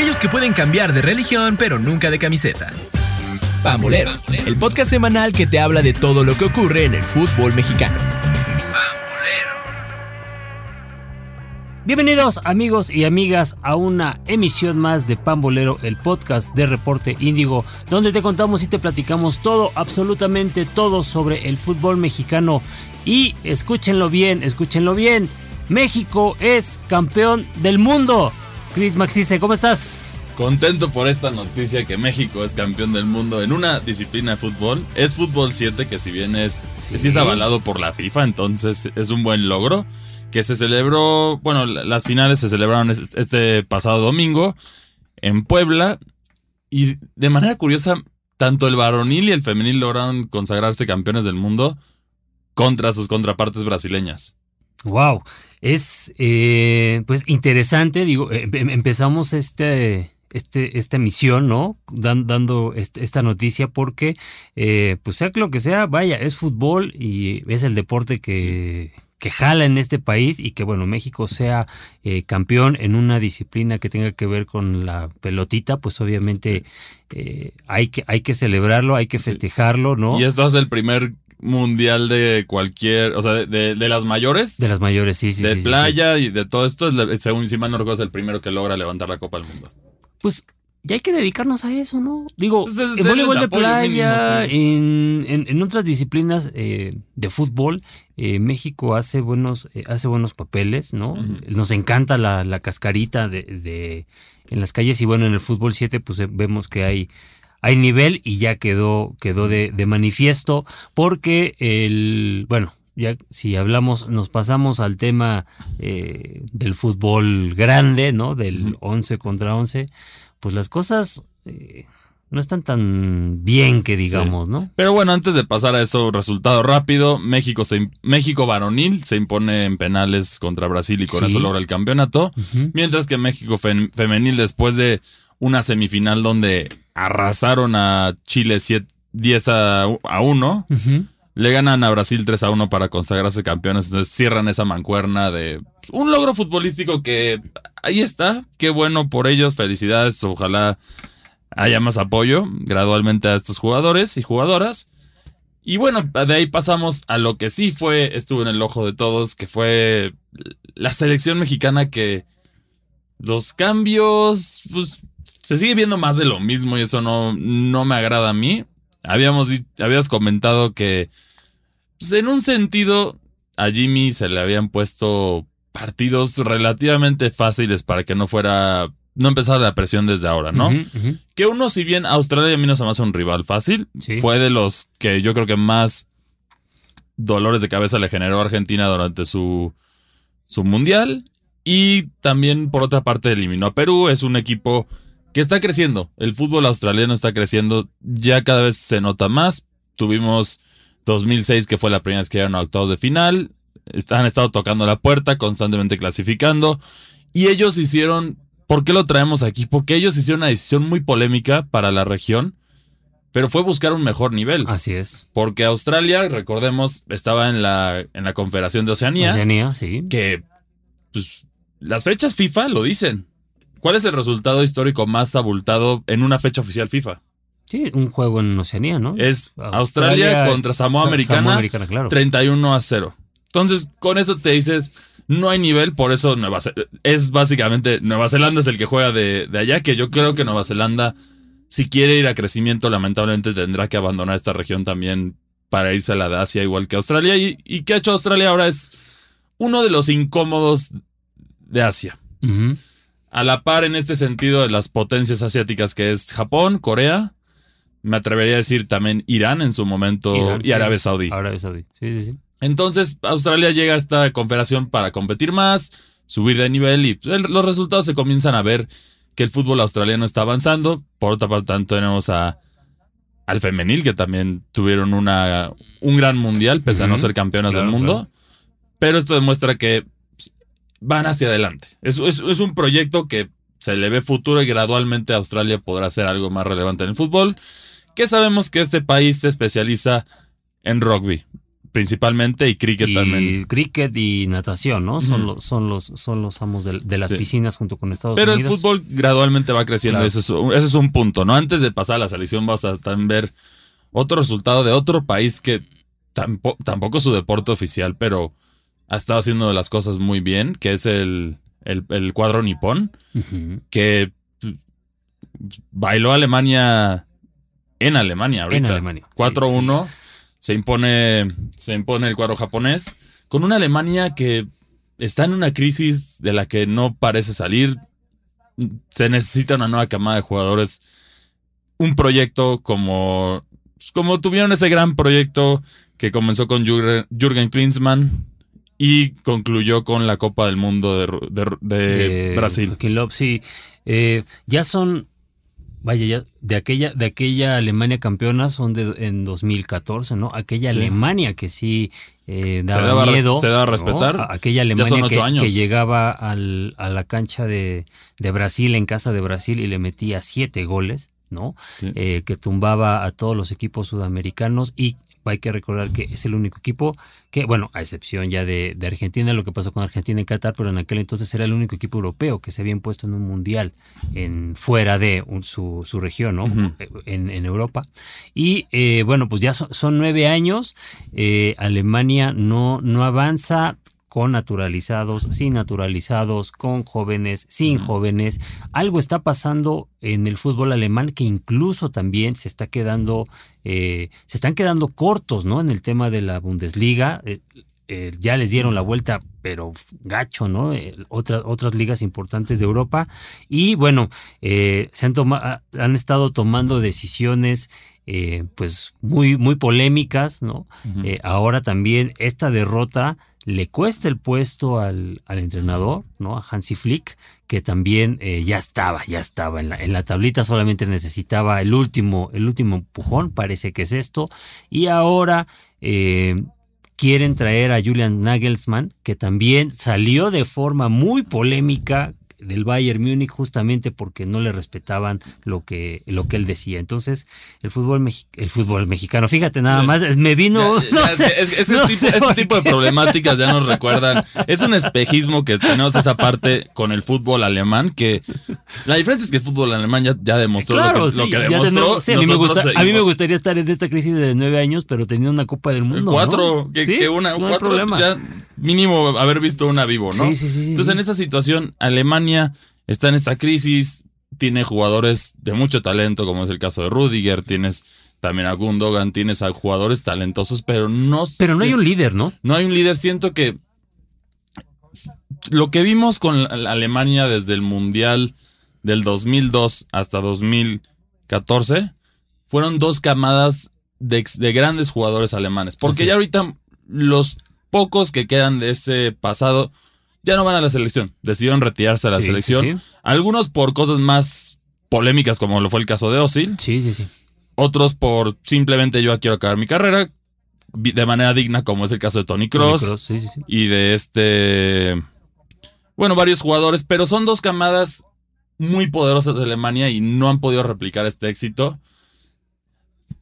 aquellos que pueden cambiar de religión pero nunca de camiseta. Pambolero, el podcast semanal que te habla de todo lo que ocurre en el fútbol mexicano. Bienvenidos amigos y amigas a una emisión más de Pambolero, el podcast de Reporte Índigo, donde te contamos y te platicamos todo, absolutamente todo sobre el fútbol mexicano. Y escúchenlo bien, escúchenlo bien, México es campeón del mundo. Cris Maxice, ¿cómo estás? Contento por esta noticia que México es campeón del mundo en una disciplina de fútbol. Es fútbol 7, que si bien es, sí. es avalado por la FIFA, entonces es un buen logro que se celebró, bueno, las finales se celebraron este pasado domingo en Puebla y de manera curiosa, tanto el varonil y el femenil lograron consagrarse campeones del mundo contra sus contrapartes brasileñas. Wow, es eh, pues interesante, digo, em, em, empezamos este, este, esta misión, ¿no? dando este, esta noticia porque, eh, pues sea lo que sea, vaya, es fútbol y es el deporte que que jala en este país y que bueno, México sea eh, campeón en una disciplina que tenga que ver con la pelotita, pues obviamente eh, hay, que, hay que celebrarlo, hay que festejarlo, ¿no? Y esto es el primer mundial de cualquier, o sea, de, las mayores. De las mayores, sí, sí. De sí, playa y de todo esto, es, según si mal no recuerdo, es el primero que logra levantar la Copa del Mundo. Pues ya hay que dedicarnos a eso, ¿no? Digo, pues en voleibol de playa, en, otras disciplinas eh, de fútbol, eh, México hace buenos, eh, hace buenos papeles, ¿no? Nos encanta la, cascarita de, en las calles y bueno, en el fútbol 7 pues vemos que hay, hay nivel y ya quedó, quedó de, manifiesto porque el, bueno, ya si hablamos, nos pasamos al tema del fútbol grande, ¿no? Del 11 contra 11 pues las cosas eh, no están tan bien que digamos, ¿no? Pero bueno, antes de pasar a eso, resultado rápido, México, se, México varonil se impone en penales contra Brasil y con eso logra el campeonato, mientras que México femenil después de una semifinal donde arrasaron a Chile 10 a, 1. Le ganan a Brasil 3 a 1 para consagrarse campeones. Entonces cierran esa mancuerna de un logro futbolístico que ahí está. Qué bueno por ellos. Felicidades. Ojalá haya más apoyo gradualmente a estos jugadores y jugadoras. Y bueno, de ahí pasamos a lo que sí fue, estuvo en el ojo de todos, que fue la selección mexicana que los cambios, pues se sigue viendo más de lo mismo y eso no, no me agrada a mí. Habíamos, habías comentado que, pues, en un sentido, a Jimmy se le habían puesto partidos relativamente fáciles para que no fuera, no empezara la presión desde ahora, ¿no? Que uno, si bien Australia a mí no se me hace un rival fácil, fue de los que yo creo que más dolores de cabeza le generó a Argentina durante su, su mundial. Y también, por otra parte, eliminó a Perú. Es un equipo que está creciendo. El fútbol australiano está creciendo, ya cada vez se nota más. Tuvimos 2006, que fue la primera vez que llegaron a octavos de final. Han estado tocando la puerta, constantemente clasificando. Y ellos hicieron, ¿por qué lo traemos aquí? Porque ellos hicieron una decisión muy polémica para la región, pero fue buscar un mejor nivel. Así es. Porque Australia, recordemos, estaba en la, en la Confederación de Oceanía. Oceanía, sí. Que, pues, las fechas FIFA lo dicen. ¿Cuál es el resultado histórico más abultado en una fecha oficial FIFA? Sí, un juego en Oceanía, ¿no? Es Australia, contra Samoa Americana, 31 a 0. Entonces, con eso te dices, no hay nivel, por eso Nueva es básicamente Nueva Zelanda es el que juega de, allá, que yo creo que Nueva Zelanda, si quiere ir a crecimiento, lamentablemente tendrá que abandonar esta región también para irse a la de Asia, igual que Australia. ¿Y, y qué ha hecho Australia ahora? Es uno de los incómodos de Asia a la par en este sentido de las potencias asiáticas que es Japón, Corea, me atrevería a decir también Irán en su momento y Arabia Saudí. Arabia Saudí, sí, sí, sí. Entonces Australia llega a esta confederación para competir más, subir de nivel y los resultados se comienzan a ver que el fútbol australiano está avanzando. Por otra parte, tenemos a, al femenil que también tuvieron una, un gran mundial, pese a no ser campeonas del mundo. Pero esto demuestra que van hacia adelante. Es, es, un proyecto que se le ve futuro y gradualmente Australia podrá ser algo más relevante en el fútbol. Que sabemos que este país se especializa en rugby. principalmente y cricket también. Cricket y natación, ¿no? Son, los, son, los, son los amos de, las piscinas junto con Estados Unidos. Pero el fútbol gradualmente va creciendo, ese, es, un punto, ¿no? Antes de pasar a la selección vas a también ver otro resultado de otro país que tampoco, tampoco es su deporte oficial, pero ha estado haciendo las cosas muy bien, que es el, el, cuadro nipón, que bailó Alemania en Alemania ahorita. En Alemania. 4-1. Se impone, se impone el cuadro japonés con una Alemania que está en una crisis de la que no parece salir. Se necesita una nueva camada de jugadores. Un proyecto como, como tuvieron ese gran proyecto que comenzó con Jürgen Klinsmann y concluyó con la Copa del Mundo de, Brasil. sí. Eh, ya son Vaya, ya de aquella, de aquella Alemania campeona son de en 2014, ¿no? Aquella Alemania que sí eh, daba miedo. Se daba a respetar. Aquella Alemania que, llegaba al, a la cancha de, de, Brasil, en casa de Brasil, y le metía siete goles, ¿no? Eh, que tumbaba a todos los equipos sudamericanos y hay que recordar que es el único equipo que, bueno, a excepción ya de, Argentina, lo que pasó con Argentina en Qatar, pero en aquel entonces era el único equipo europeo que se había impuesto en un mundial en, fuera de su, región, ¿no? en, Europa. Y eh, bueno, pues ya son, nueve años, eh, Alemania no, no avanza, con naturalizados, sin naturalizados, con jóvenes, sin jóvenes. Algo está pasando en el fútbol alemán que incluso también se está quedando, eh, se están quedando cortos, ¿no? En el tema de la Bundesliga. Eh, eh, ya les dieron la vuelta, pero gacho, ¿no? otras, otras ligas importantes de Europa. Y bueno, se han, han estado tomando decisiones pues muy, muy polémicas, ¿no? ahora también esta derrota le cuesta el puesto al, entrenador, ¿no? A Hansi Flick, que también eh, ya estaba, ya estaba en la, en la, tablita, solamente necesitaba el último, el último empujón, parece que es esto, y ahora eh, quieren traer a Julian Nagelsmann, que también salió de forma muy polémica del Bayern Múnich justamente porque no le respetaban lo que, lo que él decía. Entonces, el fútbol, el fútbol mexicano, fíjate nada más, me vino... este tipo de problemáticas ya nos recuerdan. Es un espejismo que tenemos esa parte con el fútbol alemán, que la diferencia es que el fútbol alemán ya, demostró lo, que, demostró. a, mí me a, mí me gustaría estar en esta crisis de nueve años, pero teniendo una Copa del Mundo. Cuatro, que, una, no cuatro, problema. Ya mínimo haber visto una vivo, ¿no? Sí, sí, sí. Entonces, en esa situación, Alemania está en esta crisis, tiene jugadores de mucho talento, como es el caso de Rudiger, tienes también a Gundogan, tienes a jugadores talentosos, pero no Pero no hay un líder, ¿no? No hay un líder, siento que lo que vimos con Alemania desde el Mundial del 2002 hasta 2014 fueron dos camadas de, grandes jugadores alemanes, porque ya ahorita los pocos que quedan de ese pasado ya no van a la selección. Decidieron retirarse a la selección. Algunos por cosas más polémicas, como lo fue el caso de Osil. Sí, sí, sí. Otros por simplemente yo quiero acabar mi carrera de manera digna, como es el caso de Tony Cross. y de este. Bueno, varios jugadores, pero son dos camadas muy poderosas de Alemania y no han podido replicar este éxito.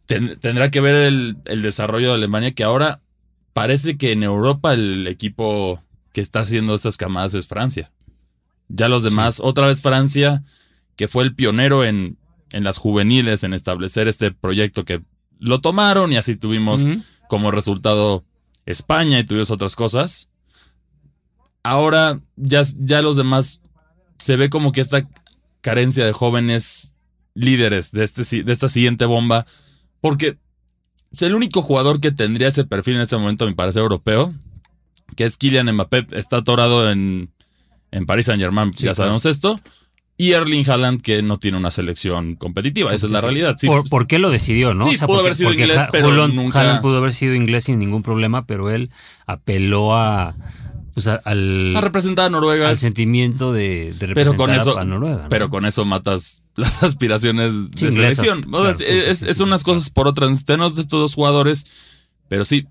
tendrá que ver el, el desarrollo de Alemania, que ahora parece que en Europa el equipo que está haciendo estas camadas es Francia. Ya los demás, otra vez Francia, que fue el pionero en, en, las juveniles, en establecer este proyecto que lo tomaron y así tuvimos como resultado España y tuvimos otras cosas. Ahora ya, ya los demás se ve como que esta carencia de jóvenes líderes de, este, de esta siguiente bomba, porque el único jugador que tendría ese perfil en este momento, a mi parecer, europeo, que es Kylian Mbappé, está atorado en, en Paris Saint Germain, ya sabemos esto. Y Erling Haaland, que no tiene una selección competitiva, esa es la realidad. ¿Por, qué lo decidió, no? Sí, pudo haber sido inglés, pero Haaland pudo haber sido inglés sin ningún problema, pero él apeló a al, a representar a Noruega. Al sentimiento de, representar a Noruega. Pero con eso matas las aspiraciones de selección. es, unas cosas por otras. Tenemos de estos dos jugadores, pero sí,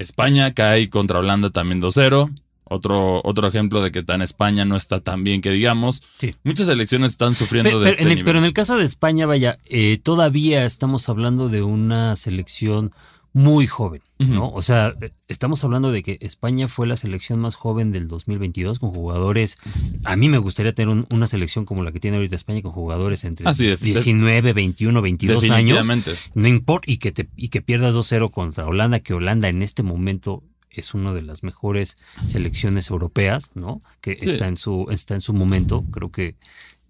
España cae contra Holanda también 2-0. Otro, otro ejemplo de que en España no está tan bien que digamos. Muchas selecciones están sufriendo de este nivel. Pero en el caso de España, vaya, eh, todavía estamos hablando de una selección muy joven, ¿no? O sea, estamos hablando de que España fue la selección más joven del 2022 con jugadores. A mí me gustaría tener una selección como la que tiene ahorita España con jugadores entre 19, 21, 22 años. No importa y que te y que pierdas 2-0 contra Holanda, que Holanda en este momento es una de las mejores selecciones europeas, ¿no? Que está en su está en su momento. Creo que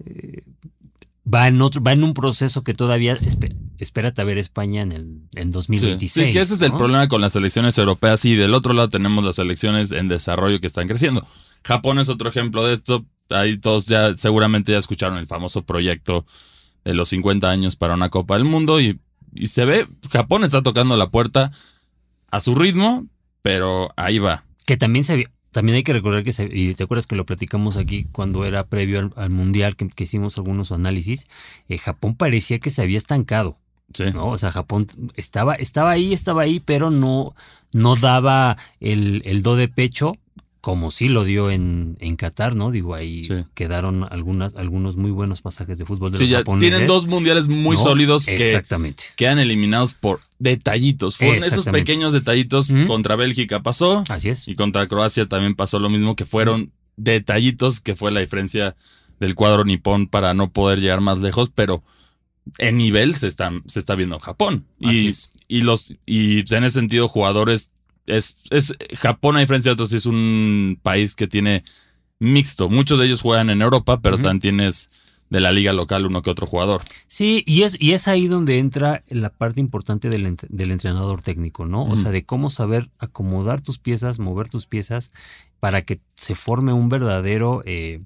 eh, va en otro, va en un proceso que todavía espérate a ver España en el en 2026. Sí, que ese es el problema con las selecciones europeas y del otro lado tenemos las selecciones en desarrollo que están creciendo. Japón es otro ejemplo de esto. Ahí todos ya seguramente ya escucharon el famoso proyecto de los 50 años para una Copa del Mundo y, y se ve, Japón está tocando la puerta a su ritmo, pero ahí va. Que también se también hay que recordar que, y te acuerdas que lo platicamos aquí cuando era previo al, Mundial, que, hicimos algunos análisis, eh, Japón parecía que se había estancado. Sí. ¿no? O sea, Japón estaba, estaba ahí, estaba ahí, pero no, no daba el, el do de pecho como sí lo dio en, en Qatar, ¿no? Digo, ahí quedaron algunas, algunos muy buenos pasajes de fútbol de sí, ya Tienen dos mundiales muy sólidos que Exactamente. quedan eliminados por detallitos. Fueron esos pequeños detallitos. Contra Bélgica pasó. Así es. Y contra Croacia también pasó lo mismo, que fueron detallitos, que fue la diferencia del cuadro nipón para no poder llegar más lejos, pero en nivel se está, se está viendo Japón. Y, y los, y en ese sentido, jugadores es, es Japón, a diferencia de otros, es un país que tiene mixto. Muchos de ellos juegan en Europa, pero también tienes de la liga local uno que otro jugador. Sí, y es, y es ahí donde entra la parte importante del, entrenador técnico, ¿no? O sea, de cómo saber acomodar tus piezas, mover tus piezas para que se forme un verdadero eh,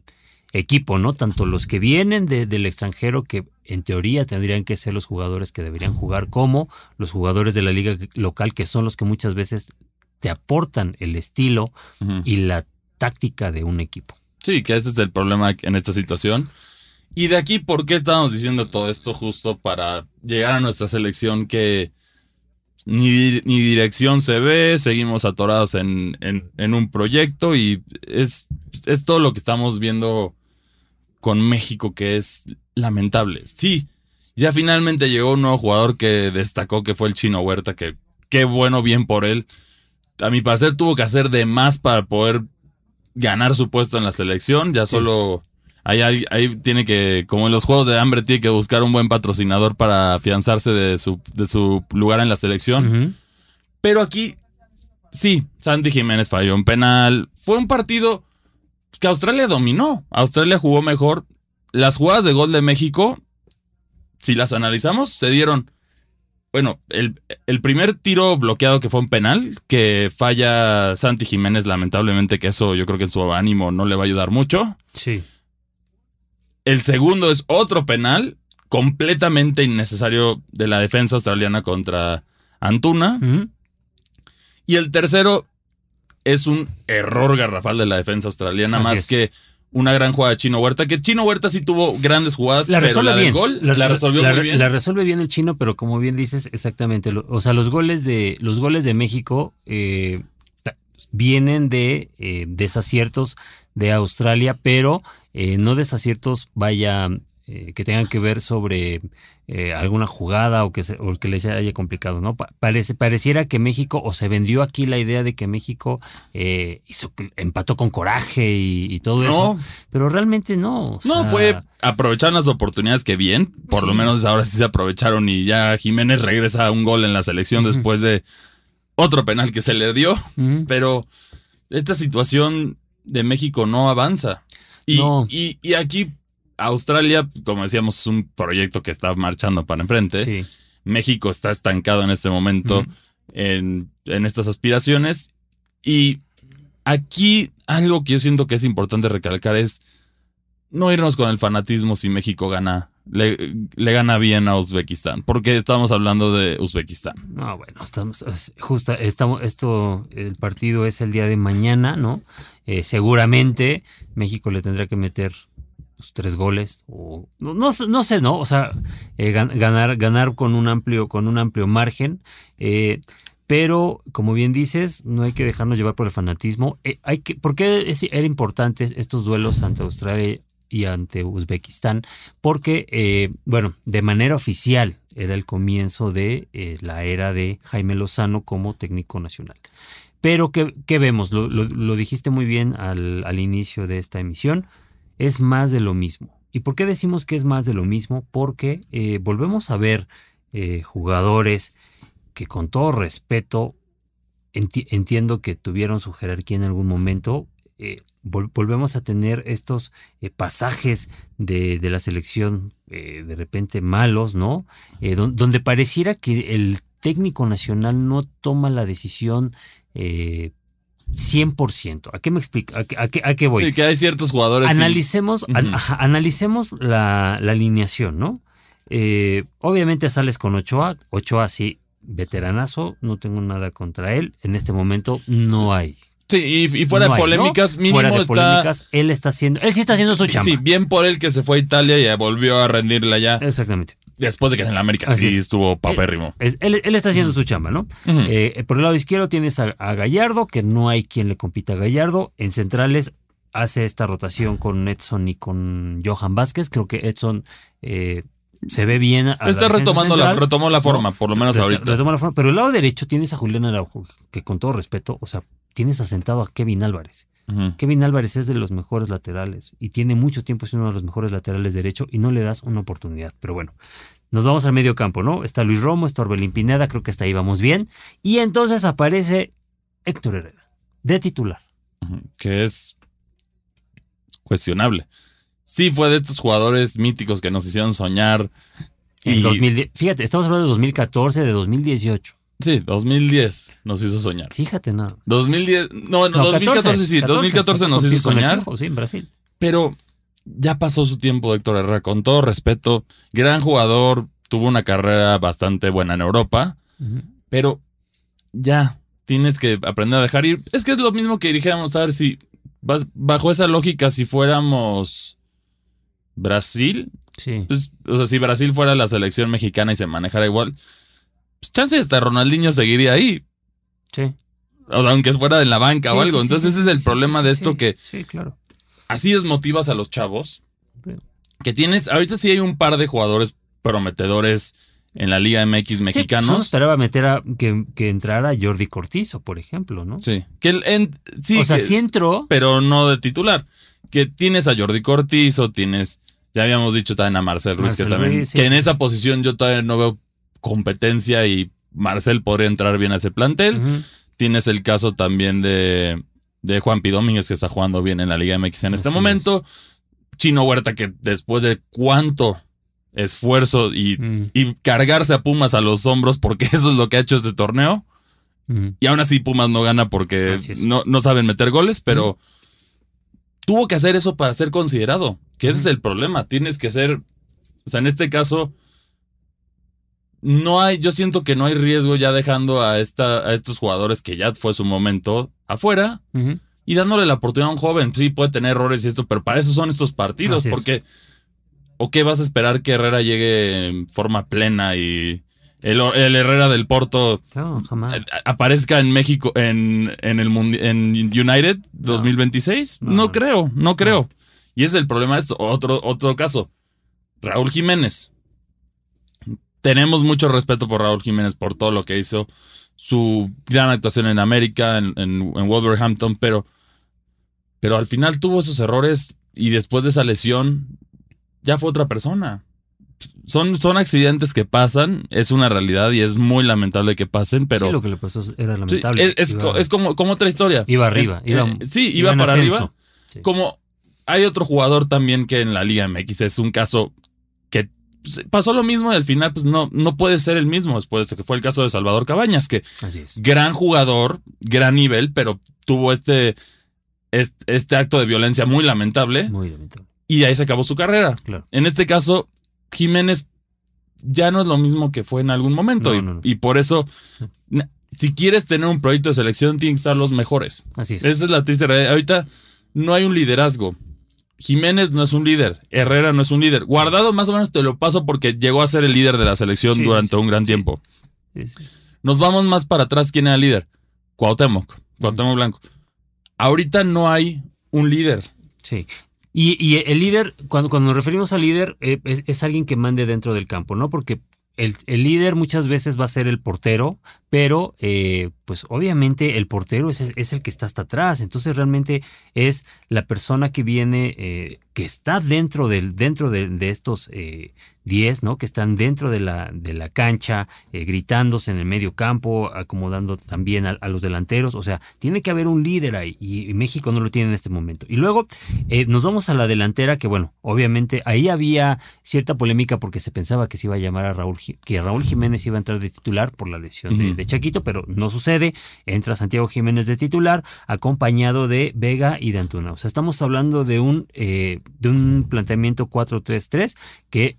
equipo, ¿no? Tanto los que vienen del extranjero, que en teoría tendrían que ser los jugadores que deberían jugar, como los jugadores de la liga local, que son los que muchas veces te aportan el estilo y la táctica de un equipo. Sí, que ese es el problema en esta situación. Y de aquí, ¿por qué estamos diciendo todo esto justo para llegar a nuestra selección que ni, dirección se ve, seguimos atorados en, en, un proyecto y es, es todo lo que estamos viendo con México que es lamentable. Sí, ya finalmente llegó un nuevo jugador que destacó que fue el Chino Huerta, que qué bueno, bien por él a mi parecer tuvo que hacer de más para poder ganar su puesto en la selección. Ya solo ahí, ahí, tiene que, como en los juegos de hambre, tiene que buscar un buen patrocinador para afianzarse de su, de su lugar en la selección. Pero aquí, sí, Sandy Jiménez falló un penal. Fue un partido que Australia dominó. Australia jugó mejor. Las jugadas de gol de México, si las analizamos, se dieron bueno, el, primer tiro bloqueado que fue un penal, que falla Santi Jiménez, lamentablemente, que eso yo creo que en su ánimo no le va a ayudar mucho. Sí. El segundo es otro penal, completamente innecesario de la defensa australiana contra Antuna. Y el tercero es un error garrafal de la defensa australiana, más que una gran jugada de Chino Huerta, que Chino Huerta sí tuvo grandes jugadas, la pero la del gol la, resolvió muy bien. La resuelve bien el Chino, pero como bien dices, exactamente, o sea, los goles de, los goles de México eh, vienen de eh, desaciertos de Australia, pero eh, no desaciertos, vaya, que tengan que ver sobre eh, alguna jugada o que, se, o que les haya complicado, ¿no? Parece, pareciera que México, o se vendió aquí la idea de que México eh, hizo, empató con coraje y, todo eso, pero realmente no. no, fue aprovechar las oportunidades que bien, por lo menos ahora sí se aprovecharon y ya Jiménez regresa a un gol en la selección después de otro penal que se le dio, pero esta situación de México no avanza. Y, y, y aquí Australia, como decíamos, es un proyecto que está marchando para enfrente. México está estancado en este momento en, estas aspiraciones. Y aquí algo que yo siento que es importante recalcar es no irnos con el fanatismo si México gana. Le, gana bien a Uzbekistán, porque estamos hablando de Uzbekistán. No, bueno, estamos, justo, estamos, esto, el partido es el día de mañana, ¿no? Eh, seguramente México le tendrá que meter pues, tres goles o no, no, sé, ¿no? O sea, eh, ganar, ganar con un amplio, con un amplio margen. Eh, pero, como bien dices, no hay que dejarnos llevar por el fanatismo. Eh, hay que, ¿Por qué era importante estos duelos ante Australia, y ante Uzbekistán, porque, bueno, de manera oficial era el comienzo de la era de Jaime Lozano como técnico nacional. Pero, ¿qué, vemos? Lo, dijiste muy bien al, inicio de esta emisión, es más de lo mismo. ¿Y por qué decimos que es más de lo mismo? Porque eh, volvemos a ver jugadores que con todo respeto entiendo que tuvieron su jerarquía en algún momento, eh, volvemos a tener estos eh, pasajes de, la selección eh, de repente malos, ¿no? donde pareciera que el técnico nacional no toma la decisión 100%. ¿A qué me explico? ¿A, qué, voy? Sí, que hay ciertos jugadores. Analicemos, analicemos la, la, alineación, ¿no? obviamente sales con Ochoa. Ochoa sí, veteranazo, no tengo nada contra él. En este momento no hay. Sí, y, fuera de polémicas, mínimo fuera de polémicas, él está haciendo, él sí está haciendo su chamba. Sí, bien por él que se fue a Italia y volvió a rendirle allá. Exactamente. Después de que en el América sí estuvo papérrimo. Él, él, está haciendo su chamba, ¿no? Eh, por el lado izquierdo tienes a, Gallardo, que no hay quien le compita a Gallardo. En centrales hace esta rotación con Edson y con Johan Vázquez. Creo que Edson eh, se ve bien. Está retomando la, retomó la forma, por lo menos ahorita. La forma, pero el lado derecho tienes a Julián Araujo, que con todo respeto, o sea, tienes asentado a Kevin Álvarez. Kevin Álvarez es de los mejores laterales y tiene mucho tiempo siendo uno de los mejores laterales derecho y no le das una oportunidad. Pero bueno, nos vamos al medio campo, ¿no? Está Luis Romo, está Orbelín Pineda, creo que hasta ahí vamos bien. Y entonces aparece Héctor Herrera, de titular. Que es cuestionable sí fue de estos jugadores míticos que nos hicieron soñar. En 2010, fíjate, estamos hablando de 2014, de 2018. Sí, 2010 nos hizo soñar. Fíjate, no. 2010, no, no, 2014 sí, 2014 nos hizo soñar. sí, en Brasil. Pero ya pasó su tiempo, Héctor Herrera, con todo respeto. Gran jugador, tuvo una carrera bastante buena en Europa, pero ya tienes que aprender a dejar ir. Es que es lo mismo que dijéramos, a ver si bajo esa lógica, si fuéramos Brasil. Sí. Pues, o sea, si Brasil fuera la selección mexicana y se manejara igual, pues chance hasta Ronaldinho seguiría ahí. Sí. O sea, aunque fuera en la banca o algo. Entonces, ese es el problema de esto que. Sí, claro. Así desmotivas a los chavos. Que tienes. Ahorita sí hay un par de jugadores prometedores en la Liga MX mexicanos. Sí, pues meter a que, que, entrara Jordi Cortizo, por ejemplo, ¿no? Sí. Que el, sí, o sea, sí entró. Pero no de titular. Que tienes a Jordi Cortizo, tienes ya habíamos dicho también a Marcel Ruiz que también. que en esa posición yo todavía no veo competencia y Marcel podría entrar bien a ese plantel. Tienes el caso también de, de Juan P. Domínguez, que está jugando bien en la Liga MX en este momento. Chino Huerta, que después de cuánto esfuerzo mm. y, cargarse a Pumas a los hombros, porque eso es lo que ha hecho este torneo. Y aún así Pumas no gana porque no, no, saben meter goles, pero tuvo que hacer eso para ser considerado. Que ese es el problema. Tienes que ser. O sea, en este caso. No hay, yo siento que no hay riesgo ya dejando a, esta, a estos jugadores que ya fue su momento afuera y dándole la oportunidad a un joven. Sí, puede tener errores y esto, pero para eso son estos partidos, porque ¿o qué vas a esperar que Herrera llegue en forma plena y el, Herrera del Porto aparezca en México en, en el en United 2026? No, creo, no creo. Y ese es el problema de esto. Otro, otro caso. Raúl Jiménez. Tenemos mucho respeto por Raúl Jiménez por todo lo que hizo. Su gran actuación en América, en, en, Wolverhampton, pero, pero al final tuvo esos errores y después de esa lesión ya fue otra persona. Son, son accidentes que pasan, es una realidad y es muy lamentable que pasen, pero... Sí, lo que le pasó era lamentable. es, como, como, otra historia. Iba arriba. Eh, iba, eh, sí, iba, para arriba. Como hay otro jugador también que en la Liga MX es un caso pues, pasó lo mismo y al final pues no, no puede ser el mismo después de esto, que fue el caso de Salvador Cabañas, que Así es. gran jugador, gran nivel, pero tuvo este, este, acto de violencia muy lamentable. Muy lamentable. Y ahí se acabó su carrera. Claro. En este caso, Jiménez ya no es lo mismo que fue en algún momento. y, y, por eso, si quieres tener un proyecto de selección, tienen que estar los mejores. Así es. Esa es la triste realidad. Ahorita no hay un liderazgo. Jiménez no es un líder, Herrera no es un líder. Guardado más o menos te lo paso porque llegó a ser el líder de la selección durante un gran tiempo. Nos vamos más para atrás, ¿quién era el líder? Cuauhtémoc, Cuauhtémoc Blanco. Ahorita no hay un líder. Sí. Y, el líder, cuando, cuando nos referimos al líder, eh, es, alguien que mande dentro del campo, ¿no? Porque el, líder muchas veces va a ser el portero, pero eh, pues obviamente el portero es, es, el que está hasta atrás, entonces realmente es la persona que viene, eh, que está dentro, del, dentro de, estos 10, ¿no? Que están dentro de la, de la cancha, eh, gritándose en el medio campo, acomodando también a, los delanteros. O sea, tiene que haber un líder ahí y, México no lo tiene en este momento. Y luego eh, nos vamos a la delantera, que bueno, obviamente ahí había cierta polémica porque se pensaba que se iba a llamar a Raúl, que Raúl Jiménez iba a entrar de titular por la lesión de, Chaquito, pero no sucede. Entra Santiago Jiménez de titular, acompañado de Vega y de Antuna. O sea, estamos hablando de un, eh, de un planteamiento 4-3-3 que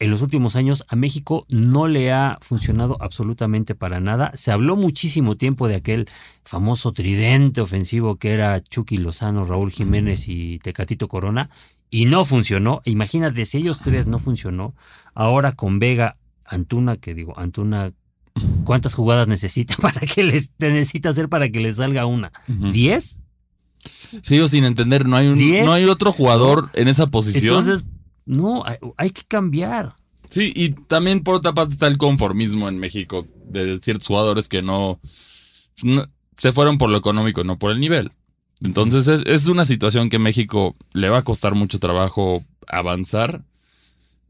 en los últimos años a México no le ha funcionado absolutamente para nada. Se habló muchísimo tiempo de aquel famoso tridente ofensivo que era Chucky Lozano, Raúl Jiménez y Tecatito Corona y no funcionó. Imagínate si ellos tres no funcionó. Ahora con Vega, Antuna, que digo, Antuna, ¿cuántas jugadas necesita para que les necesita hacer para que le salga una? ¿Diez? Sigo sin entender, no hay un, no hay otro jugador en esa posición. Entonces, no, hay, que cambiar. Sí, y también por otra parte está el conformismo en México de ciertos jugadores que no, se fueron por lo económico, no por el nivel. Entonces es, una situación que México le va a costar mucho trabajo avanzar,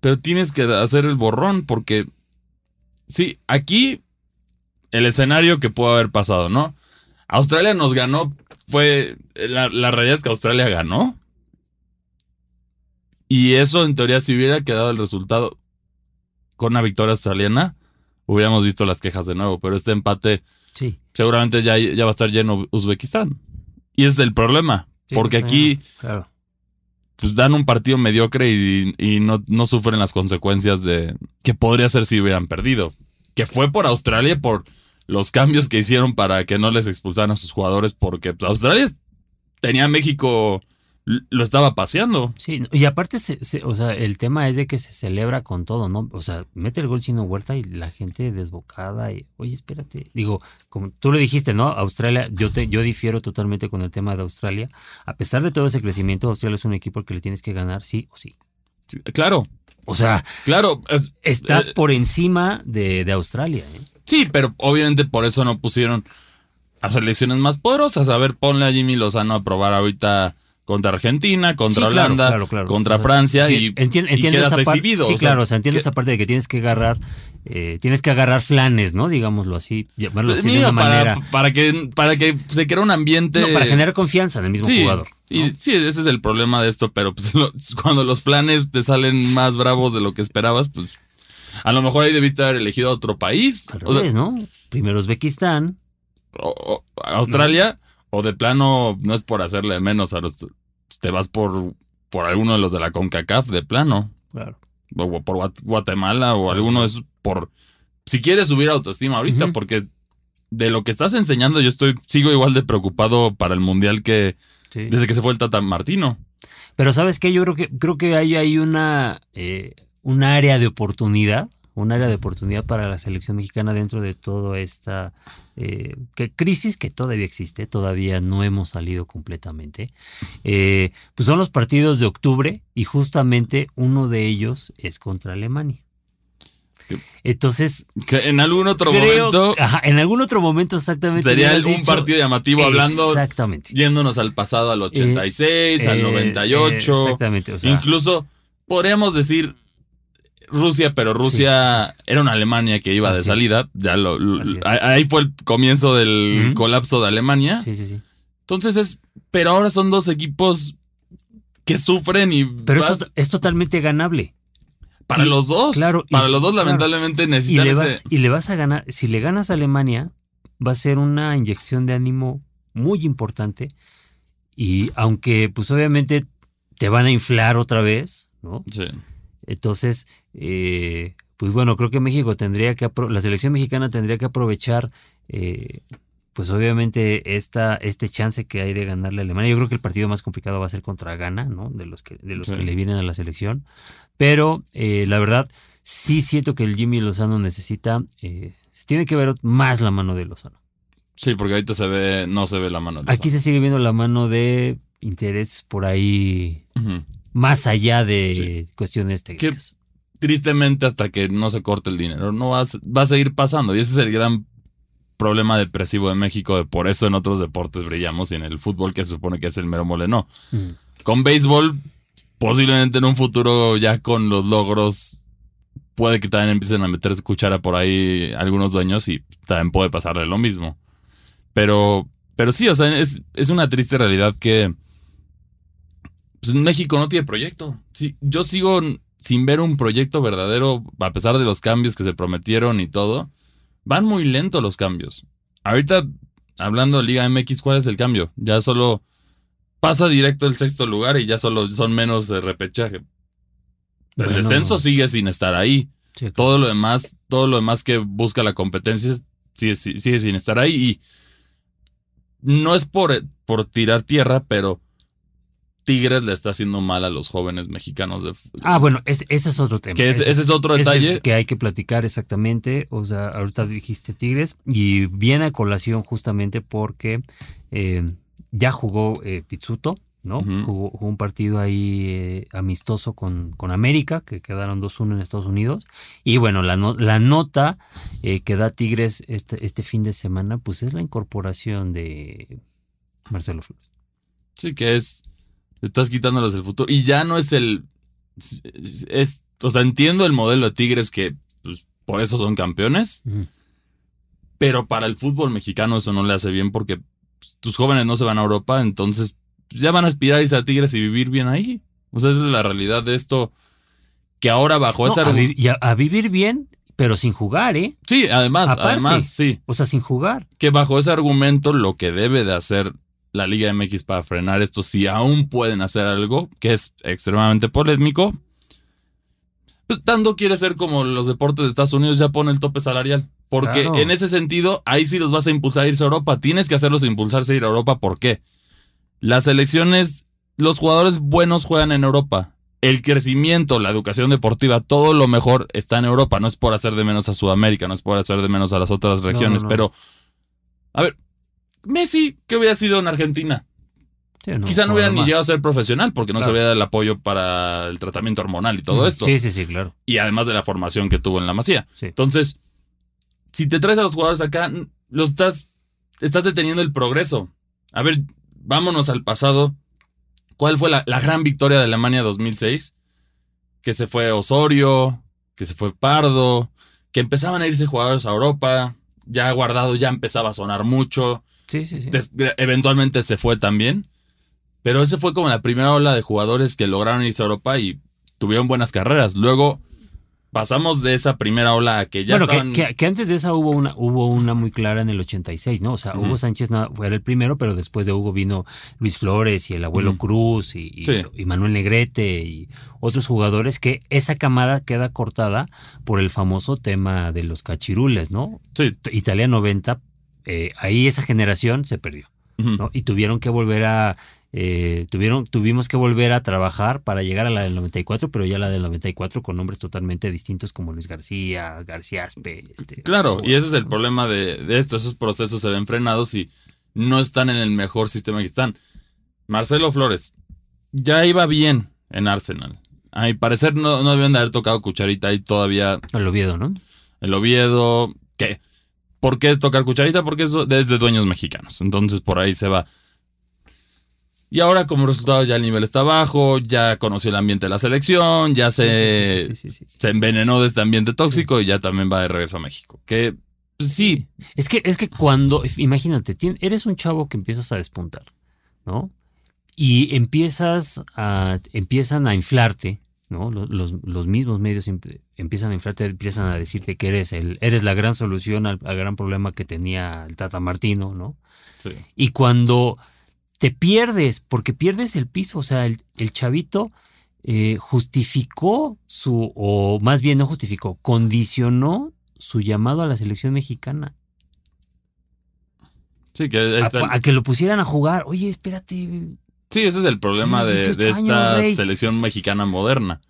pero tienes que hacer el borrón porque, sí, aquí el escenario que pudo haber pasado, ¿no? Australia nos ganó, fue, la, la realidad es que Australia ganó, y eso, en teoría, si hubiera quedado el resultado con una victoria australiana, hubiéramos visto las quejas de nuevo. Pero este empate, sí. seguramente ya, ya va a estar lleno Uzbekistán. Y ese es el problema. porque pues, aquí pues dan un partido mediocre y, no, no, sufren las consecuencias de que podría ser si hubieran perdido. Que fue por Australia, por los cambios que hicieron para que no les expulsaran a sus jugadores, porque pues, Australia tenía a México lo estaba paseando. Sí, y aparte, o sea, el tema es de que se celebra con todo, ¿no? O sea, mete el gol chino huerta y la gente desbocada y, oye, espérate. Digo, como tú lo dijiste, ¿no? Australia, yo, te, yo difiero totalmente con el tema de Australia. A pesar de todo ese crecimiento, Australia es un equipo al que le tienes que ganar, sí o sí. claro. O sea, claro. estás eh, por encima de, de Australia, ¿eh? Sí, pero obviamente por eso no pusieron a selecciones más poderosas. A ver, ponle a Jimmy Lozano a probar ahorita contra Argentina, contra Holanda, contra Francia y, quedas exhibido. Sí, claro, o sea, entiendo esa parte de que tienes que agarrar, eh, tienes que agarrar flanes, ¿no? Digámoslo así, llamarlo así de una para, manera. Para que, para que se crea un ambiente. para generar confianza en el mismo jugador. Y, sí, ese es el problema de esto, pero pues, cuando los planes te salen más bravos de lo que esperabas, pues a lo mejor ahí debiste haber elegido otro país. Al revés, ¿no? Primero Uzbekistán. Australia o de plano no es por hacerle menos a los te vas por por alguno de los de la CONCACAF de plano. Claro. O por Guatemala o alguno de esos por si quieres subir autoestima ahorita porque de lo que estás enseñando yo estoy sigo igual de preocupado para el mundial que desde que se fue el Tata Martino. Pero sabes qué, yo creo que creo que ahí hay una eh, un área de oportunidad un área de oportunidad para la selección mexicana dentro de toda esta eh, crisis que todavía existe, todavía no hemos salido completamente. Eh, pues son los partidos de octubre y justamente uno de ellos es contra Alemania. Entonces. Que en algún otro momento. en algún otro momento, exactamente. Sería un partido llamativo hablando. Exactamente. Yéndonos al pasado, al 86, al 98. Eh, exactamente. incluso podríamos decir Rusia, pero Rusia era una Alemania que iba de salida. Ya lo, ahí fue el comienzo del colapso de Alemania. Sí, sí, sí. Entonces es, pero ahora son dos equipos que sufren y. Pero esto es totalmente ganable. Para los dos. Claro. Para los dos, lamentablemente, necesitan y le, vas, y le vas a ganar. Si le ganas a Alemania, va a ser una inyección de ánimo muy importante. Y aunque, pues obviamente, te van a inflar otra vez, ¿no? Sí. Entonces, eh, pues bueno, creo que México tendría que, la selección mexicana tendría que aprovechar, eh, pues obviamente esta, este chance que hay de ganarle a Alemania. Yo creo que el partido más complicado va a ser contra Ghana, ¿no? De los que, de los que le vienen a la selección. Pero eh, la verdad, sí siento que el Jimmy Lozano necesita, tiene que ver más la mano de Lozano. Sí, porque ahorita se ve, no se ve la mano. De Aquí se sigue viendo la mano de intereses por ahí más allá de cuestiones técnicas. tristemente hasta que no se corte el dinero no va a, va a seguir pasando y ese es el gran problema depresivo de México, de por eso en otros deportes brillamos y en el fútbol que se supone que es el mero mole, no. Con béisbol, posiblemente en un futuro ya con los logros, puede que también empiecen a meterse cuchara por ahí algunos dueños y también puede pasarle lo mismo. Pero, pero sí, o sea, es, es una triste realidad que pues, México no tiene proyecto. Sí, yo sigo sin ver un proyecto verdadero, a pesar de los cambios que se prometieron y todo van muy lento los cambios. Ahorita, hablando de Liga MX, ¿cuál es el cambio? Ya solo pasa directo el sexto lugar y ya solo son menos de repechaje. El descenso sigue sin estar ahí. Todo lo demás, todo lo demás que busca la competencia sigue, sigue sin estar ahí. Y no es por, por tirar tierra, pero Tigres le está haciendo mal a los jóvenes mexicanos. De, ah, bueno, ese es otro tema. ese, es otro detalle. que hay que platicar exactamente. O sea, ahorita dijiste Tigres y viene a colación justamente porque eh, ya jugó eh, Pizzuto, ¿no? jugó, un partido ahí eh, amistoso con, con, América, que quedaron 2-1 en Estados Unidos. Y bueno, la, la nota que da Tigres este, este fin de semana, pues es la incorporación de Marcelo Flores. Sí, que es Estás quitándolos del futuro. Y ya no es el. Es, o sea, entiendo el modelo de Tigres que pues, por eso son campeones. Pero para el fútbol mexicano eso no le hace bien porque pues, tus jóvenes no se van a Europa, entonces pues, ya van a aspirar a irse a Tigres y vivir bien ahí. O sea, esa es la realidad de esto. Que ahora bajo esa. A, a vivir bien, pero sin jugar, ¿eh? Sí, además, además, sí. O sea, sin jugar. Que bajo ese argumento lo que debe de hacer la Liga MX para frenar esto, si aún pueden hacer algo, que es extremadamente polémico, pues tanto quiere ser como los deportes de Estados Unidos, ya pone el tope salarial. Porque en ese sentido, ahí sí los vas a impulsar a irse a Europa. Tienes que hacerlos impulsarse a ir a Europa. ¿Por qué? Las elecciones, los jugadores buenos juegan en Europa. El crecimiento, la educación deportiva, todo lo mejor está en Europa. No es por hacer de menos a Sudamérica, no es por hacer de menos a las otras regiones, pero... A ver, Messi, ¿qué hubiera sido en Argentina? Quizá no hubiera ni llegado a ser profesional porque no se había dado el apoyo para el tratamiento hormonal y todo esto. Sí, sí, sí, claro. Y además de la formación que tuvo en la Masía. Entonces, si te traes a los jugadores acá, los estás, estás deteniendo el progreso. A ver, vámonos al pasado. ¿Cuál fue la, la gran victoria de Alemania 2006? Que se fue Osorio, que se fue Pardo, que empezaban a irse jugadores a Europa, ya guardado ya empezaba a sonar mucho. Sí, sí, sí. eventualmente se fue también. Pero ese fue como la primera ola de jugadores que lograron irse a Europa y tuvieron buenas carreras. Luego pasamos de esa primera ola a que ya bueno, que, antes de esa hubo una, hubo una muy clara en el 86, ¿no? O sea, Hugo Sánchez no, fue el primero, pero después de Hugo vino Luis Flores y el abuelo Cruz y, y, Manuel Negrete y otros jugadores que esa camada queda cortada por el famoso tema de los cachirules, ¿no? Sí. Italia 90 eh, ahí esa generación se perdió. ¿no? Y tuvieron que volver a. Eh, tuvieron, tuvimos que volver a trabajar para llegar a la del 94, pero ya la del 94 con nombres totalmente distintos como Luis García, García Aspe. Este, claro, y ese es el problema de, de, esto. Esos procesos se ven frenados y no están en el mejor sistema que están. Marcelo Flores ya iba bien en Arsenal. A mi parecer no, no debían de haber tocado cucharita ahí todavía. El Oviedo, ¿no? El Oviedo, que ¿Por qué tocar cucharita? Porque es de dueños mexicanos. Entonces por ahí se va. Y ahora como resultado ya el nivel está bajo, ya conoció el ambiente de la selección, ya se, se envenenó de este ambiente tóxico y ya también va de regreso a México. Que pues, sí. Es que, es que cuando, imagínate, eres un chavo que empiezas a despuntar, ¿no? Y empiezas a, empiezan a inflarte ¿no? Los, mismos medios empiezan a inflarte, empiezan a decirte que eres el, eres la gran solución al, gran problema que tenía el Tata Martino, ¿no? Y cuando te pierdes, porque pierdes el piso, o sea, el, chavito eh, justificó su, o más bien no justificó, condicionó su llamado a la selección mexicana. Sí, que a, que lo pusieran a jugar. Oye, espérate, Sí, ese es el problema de, esta selección mexicana moderna.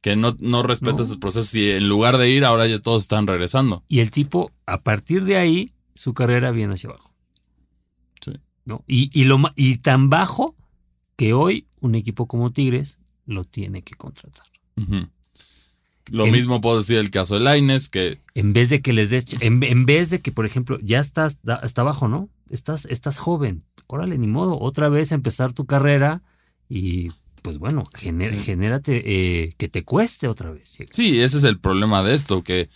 Que no, no respeta esos procesos y en lugar de ir, ahora ya todos están regresando. Y el tipo, a partir de ahí, su carrera viene hacia abajo. Sí. ¿no? Y, y, lo, y tan bajo que hoy un equipo como Tigres lo tiene que contratar. Lo mismo puedo decir el caso de Laines, que... En vez de que les des... En, vez de que, por ejemplo, ya estás, está abajo, ¿no? Estás, estás joven. Órale, ni modo. Otra vez empezar tu carrera y pues bueno, genérate eh, que te cueste otra vez. Sí, ese es el problema de esto, que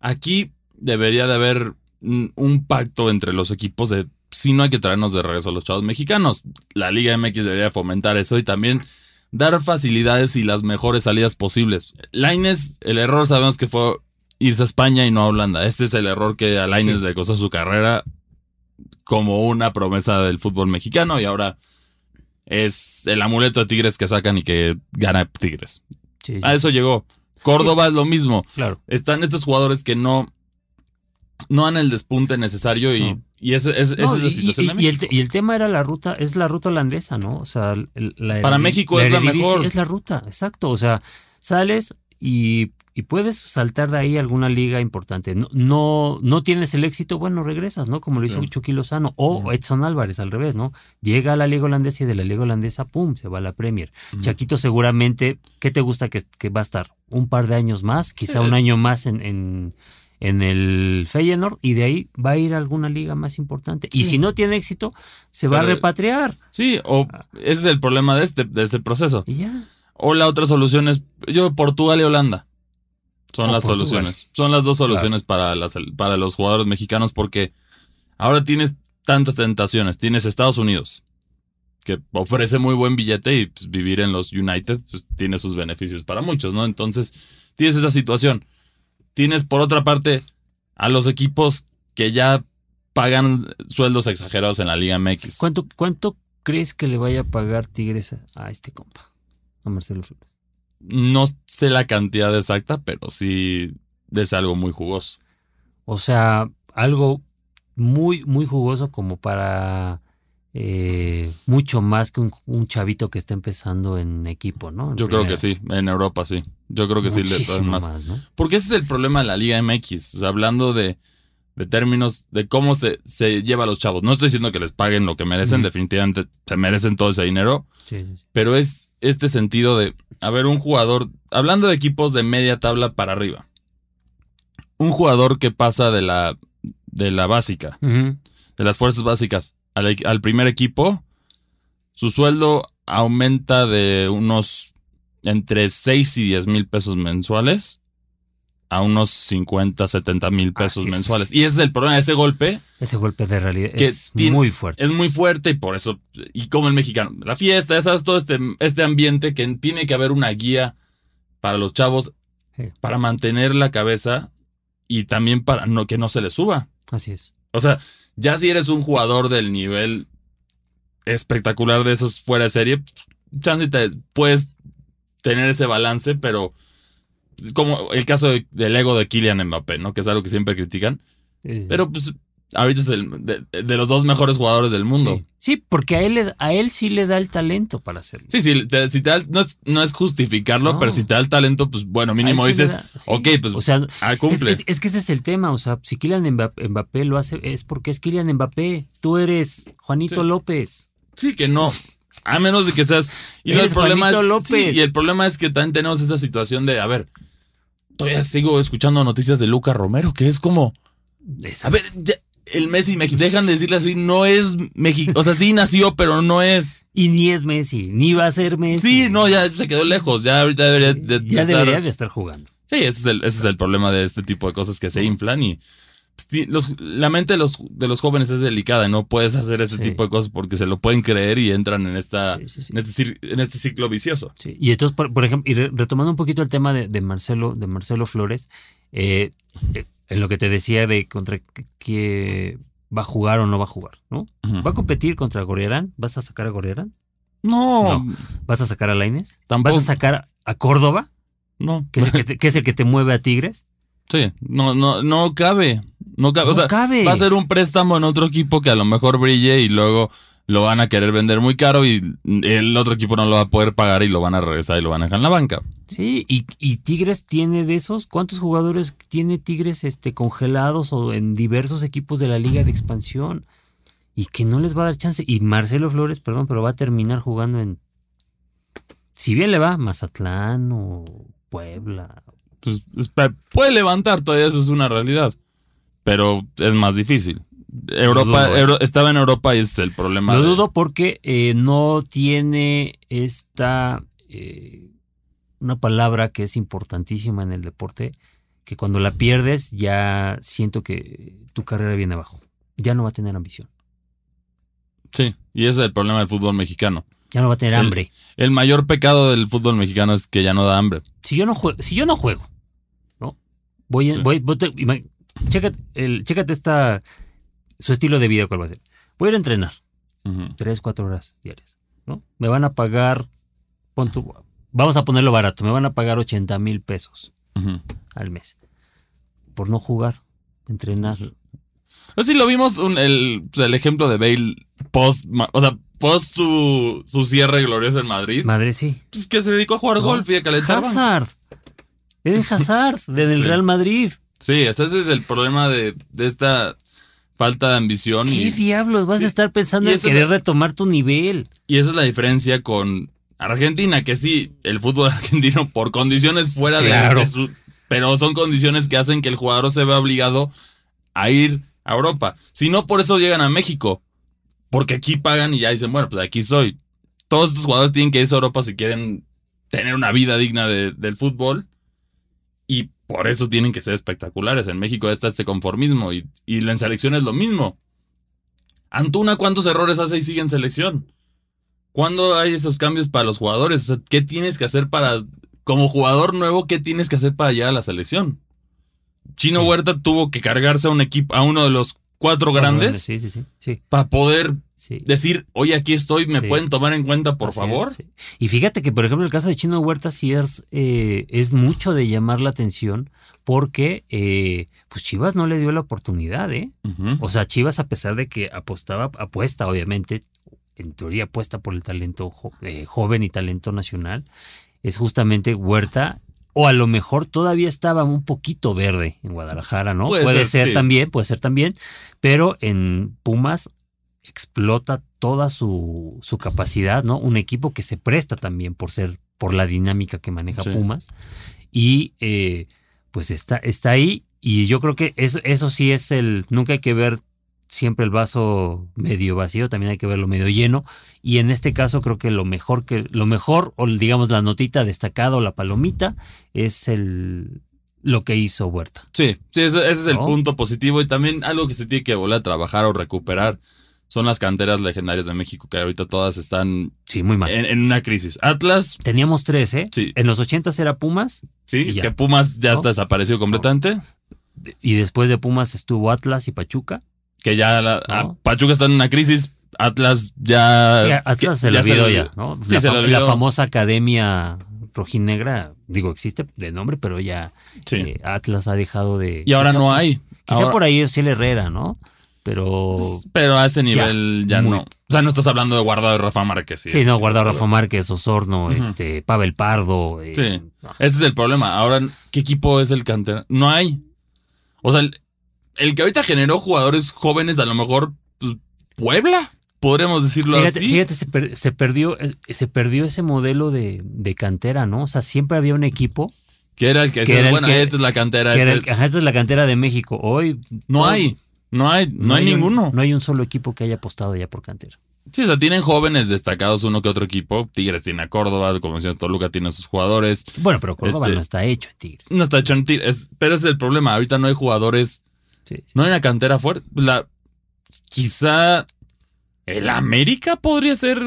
aquí debería de haber un pacto entre los equipos de si no hay que traernos de regreso a los chavos mexicanos. La Liga MX debería fomentar eso y también dar facilidades y las mejores salidas posibles. Laines, el error sabemos que fue irse a España y no a Holanda. Este es el error que a Laines le costó su carrera como una promesa del fútbol mexicano y ahora es el amuleto de Tigres que sacan y que gana Tigres. A eso llegó. Córdoba es lo mismo. Claro. Están estos jugadores que no, no dan el despunte necesario y, y esa es, la situación y, el, y, el, tema era la ruta, es la ruta holandesa, ¿no? O sea, para México es la mejor. Es la ruta, exacto. O sea, sales y y puedes saltar de ahí a alguna liga importante. No, no, no tienes el éxito, bueno, regresas, ¿no? Como lo hizo Chucky Lozano o Edson Álvarez al revés, ¿no? Llega a la liga holandesa y de la liga holandesa, ¡pum!, se va a la Premier. Chaquito seguramente, ¿qué te gusta que, va a estar? Un par de años más, quizá un año más en, en, en, el Feyenoord y de ahí va a ir a alguna liga más importante. Y si no tiene éxito, se va a repatriar. Sí, o ese es el problema de este, de este proceso. Y ya. O la otra solución es, yo, Portugal y Holanda. Son las soluciones. Son las dos soluciones para, las, para los jugadores mexicanos porque ahora tienes tantas tentaciones. Tienes Estados Unidos, que ofrece muy buen billete y pues, vivir en los United pues, tiene sus beneficios para muchos, ¿no? Entonces, tienes esa situación. Tienes, por otra parte, a los equipos que ya pagan sueldos exagerados en la Liga MX. ¿Cuánto, cuánto crees que le vaya a pagar Tigres a este compa? A Marcelo Flores. No sé la cantidad exacta, pero sí es algo muy jugoso. O sea, algo muy, muy jugoso como para eh, mucho más que un, chavito que está empezando en equipo, ¿no? Yo creo que sí, en Europa sí. Yo creo que sí le más. Porque ese es el problema de la Liga MX. O sea, hablando de, de términos de cómo se, se, lleva a los chavos. No estoy diciendo que les paguen lo que merecen, definitivamente se merecen todo ese dinero. pero es este sentido de, a ver, un jugador, hablando de equipos de media tabla para arriba, un jugador que pasa de la, de la básica, de las fuerzas básicas al, al, primer equipo, su sueldo aumenta de unos entre 6 y 10 mil pesos mensuales a unos 50, 70 mil pesos mensuales. Y ese es el problema, ese golpe. Ese golpe de realidad es muy fuerte. Es muy fuerte y por eso, y como el mexicano, la fiesta, ya sabes, todo este, este ambiente que tiene que haber una guía para los chavos para mantener la cabeza y también para no, que no se les suba. Así es. O sea, ya si eres un jugador del nivel espectacular de esos fuera de serie, chance te puedes tener ese balance, pero como el caso del ego de Kylian Mbappé, ¿no? Que es algo que siempre critican. Pero pues ahorita es el de, los dos mejores jugadores del mundo. Sí, porque a él, a él sí le da el talento para hacerlo. Sí, sí, si te da, no, es, no es justificarlo, pero si te da el talento, pues bueno, mínimo dices, ok, pues o sea, ah, cumple. Es, que ese es el tema, o sea, si Kylian Mbappé, lo hace, es porque es Kylian Mbappé. Tú eres Juanito López. Sí, que no. A menos de que seas. Y el problema es, y el problema es que también tenemos esa situación de, a ver, todavía sigo escuchando noticias de Luca Romero, que es como. A ver, el Messi, dejan de decirle así, no es México. O sea, sí nació, pero no es. Y ni es Messi, ni va a ser Messi. Sí, no, ya se quedó lejos. Ya ahorita debería de, ya debería de estar jugando. Sí, ese es, el, ese es el problema de este tipo de cosas que se inflan y la mente de los, de los jóvenes es delicada, no puedes hacer ese tipo de cosas porque se lo pueden creer y entran en, esta, en, este, en este ciclo vicioso. Y entonces, por, ejemplo, y retomando un poquito el tema de, Marcelo, de Marcelo Flores, eh, eh, en lo que te decía de contra que va a jugar o no va a jugar, ¿no? ¿Va a competir contra Gorriarán? ¿Vas a sacar a Gorriarán? No. ¿Vas a sacar a Laines? ¿Vas a sacar a Córdoba? No. ¿Que es, que es el que te mueve a Tigres? Sí, no, no, no cabe. No cabe. o sea, va a ser un préstamo en otro equipo que a lo mejor brille y luego lo van a querer vender muy caro y el otro equipo no lo va a poder pagar y lo van a regresar y lo van a dejar en la banca. Sí, y, y Tigres tiene de esos, ¿cuántos jugadores tiene Tigres este, congelados o en diversos equipos de la liga de expansión? y que no les va a dar chance. Y Marcelo Flores, perdón, pero va a terminar jugando en. Si bien le va, Mazatlán o Puebla. Pues puede levantar, todavía eso es una realidad. Pero es más difícil. Europa, estaba en Europa y es el problema. Lo dudo porque eh, no tiene esta. Eh, una palabra que es importantísima en el deporte, que cuando la pierdes ya siento que tu carrera viene abajo. Ya no va a tener ambición. Sí, y ese es el problema del fútbol mexicano. Ya no va a tener hambre. El mayor pecado del fútbol mexicano es que ya no da hambre. Si yo no juego, si yo no juego, ¿no? Voy, voy, chécate, el, chécate esta, su estilo de vida cuál va a ser. Voy a ir a entrenar. Tres, cuatro horas diarias, ¿no? Me van a pagar, vamos a ponerlo barato, me van a pagar 80 mil pesos al mes. Por no jugar, entrenar. Así lo vimos el, el, ejemplo de Bale post, o sea, post su, su cierre glorioso en Madrid. Madrid, sí. Pues que se dedicó a jugar golf y a calentar. Hazard. Es Hazard, del Real Madrid. Sí, ese es el problema de, esta falta de ambición. ¿Qué diablos vas a estar pensando en querer retomar tu nivel? Y esa es la diferencia con Argentina, que sí, el fútbol argentino por condiciones fuera de, su... Pero son condiciones que hacen que el jugador se vea obligado a ir a Europa. Si no, por eso llegan a México. Porque aquí pagan y ya dicen, bueno, pues aquí soy. Todos estos jugadores tienen que irse a Europa si quieren tener una vida digna del fútbol. Por eso tienen que ser espectaculares. En México está este conformismo y, y en selección es lo mismo. Antuna, ¿cuántos errores hace y sigue en selección? ¿Cuándo hay esos cambios para los jugadores? ¿Qué tienes que hacer para, como jugador nuevo, qué tienes que hacer para llegar a la selección? Chino Huerta tuvo que cargarse a un equipo, a uno de los cuatro grandes. Sí, sí, sí. Para poder decir, oye, aquí estoy, ¿me pueden tomar en cuenta, por favor? y fíjate que, por ejemplo, el caso de Chino Huerta sí es, eh, es mucho de llamar la atención porque eh, pues Chivas no le dio la oportunidad, ¿eh? O sea, Chivas, a pesar de que apostaba, apuesta, obviamente, en teoría apuesta por el talento eh, joven y talento nacional, es justamente Huerta o a lo mejor todavía estaba un poquito verde en Guadalajara, ¿no? Puede, ser, también, puede ser también, pero en Pumas explota toda su, su, capacidad, ¿no? Un equipo que se presta también por ser, por la dinámica que maneja Pumas. Y eh, pues está, está ahí. Y yo creo que eso, eso sí es el. Nunca hay que ver siempre el vaso medio vacío, también hay que verlo medio lleno. Y en este caso creo que lo mejor que, lo mejor, o digamos la notita destacada o la palomita, es el lo que hizo Huerta. Sí, sí, ese, es el punto positivo. Y también algo que se tiene que volver a trabajar o recuperar son las canteras legendarias de México, que ahorita todas están sí, muy mal. En, una crisis. Atlas. Teníamos tres, ¿eh? Sí. En los ochentas era Pumas. Sí, que Pumas ya está desaparecido completamente. Y después de Pumas estuvo Atlas y Pachuca que ya la, Pachuca está en una crisis, Atlas ya... Atlas se, lo olvidó ya, ¿no? la, famosa academia rojinegra, digo, existe de nombre, pero ya eh, Atlas ha dejado de... Y ahora no hay. Quizá por ahí es el Herrera, ¿no? Pero... Pero a ese nivel ya, no. O sea, no estás hablando de Guardado de Rafa Márquez. Sí, no, Guardado Rafa Márquez, Osorno, este, Pavel Pardo. Eh, sí, ese es el problema. Ahora, ¿qué equipo es el cantera? No hay. O sea, el que ahorita generó jugadores jóvenes, a lo mejor pues, Puebla, podríamos decirlo así. Fíjate, se, perdió, eh, se perdió ese modelo de, cantera, ¿no? O sea, siempre había un equipo. Que era el que, bueno, esta es la cantera. Este esta es la cantera de México. Hoy. No hay. No hay, no, hay, ninguno. no hay un solo equipo que haya apostado ya por cantera. Sí, o sea, tienen jóvenes destacados uno que otro equipo. Tigres tiene a Córdoba, como decías, Toluca tiene a sus jugadores. Bueno, pero Córdoba este, no está hecho en Tigres. No está hecho en Tigres. pero es el problema. Ahorita no hay jugadores no hay una cantera fuerte. La, quizá el América podría ser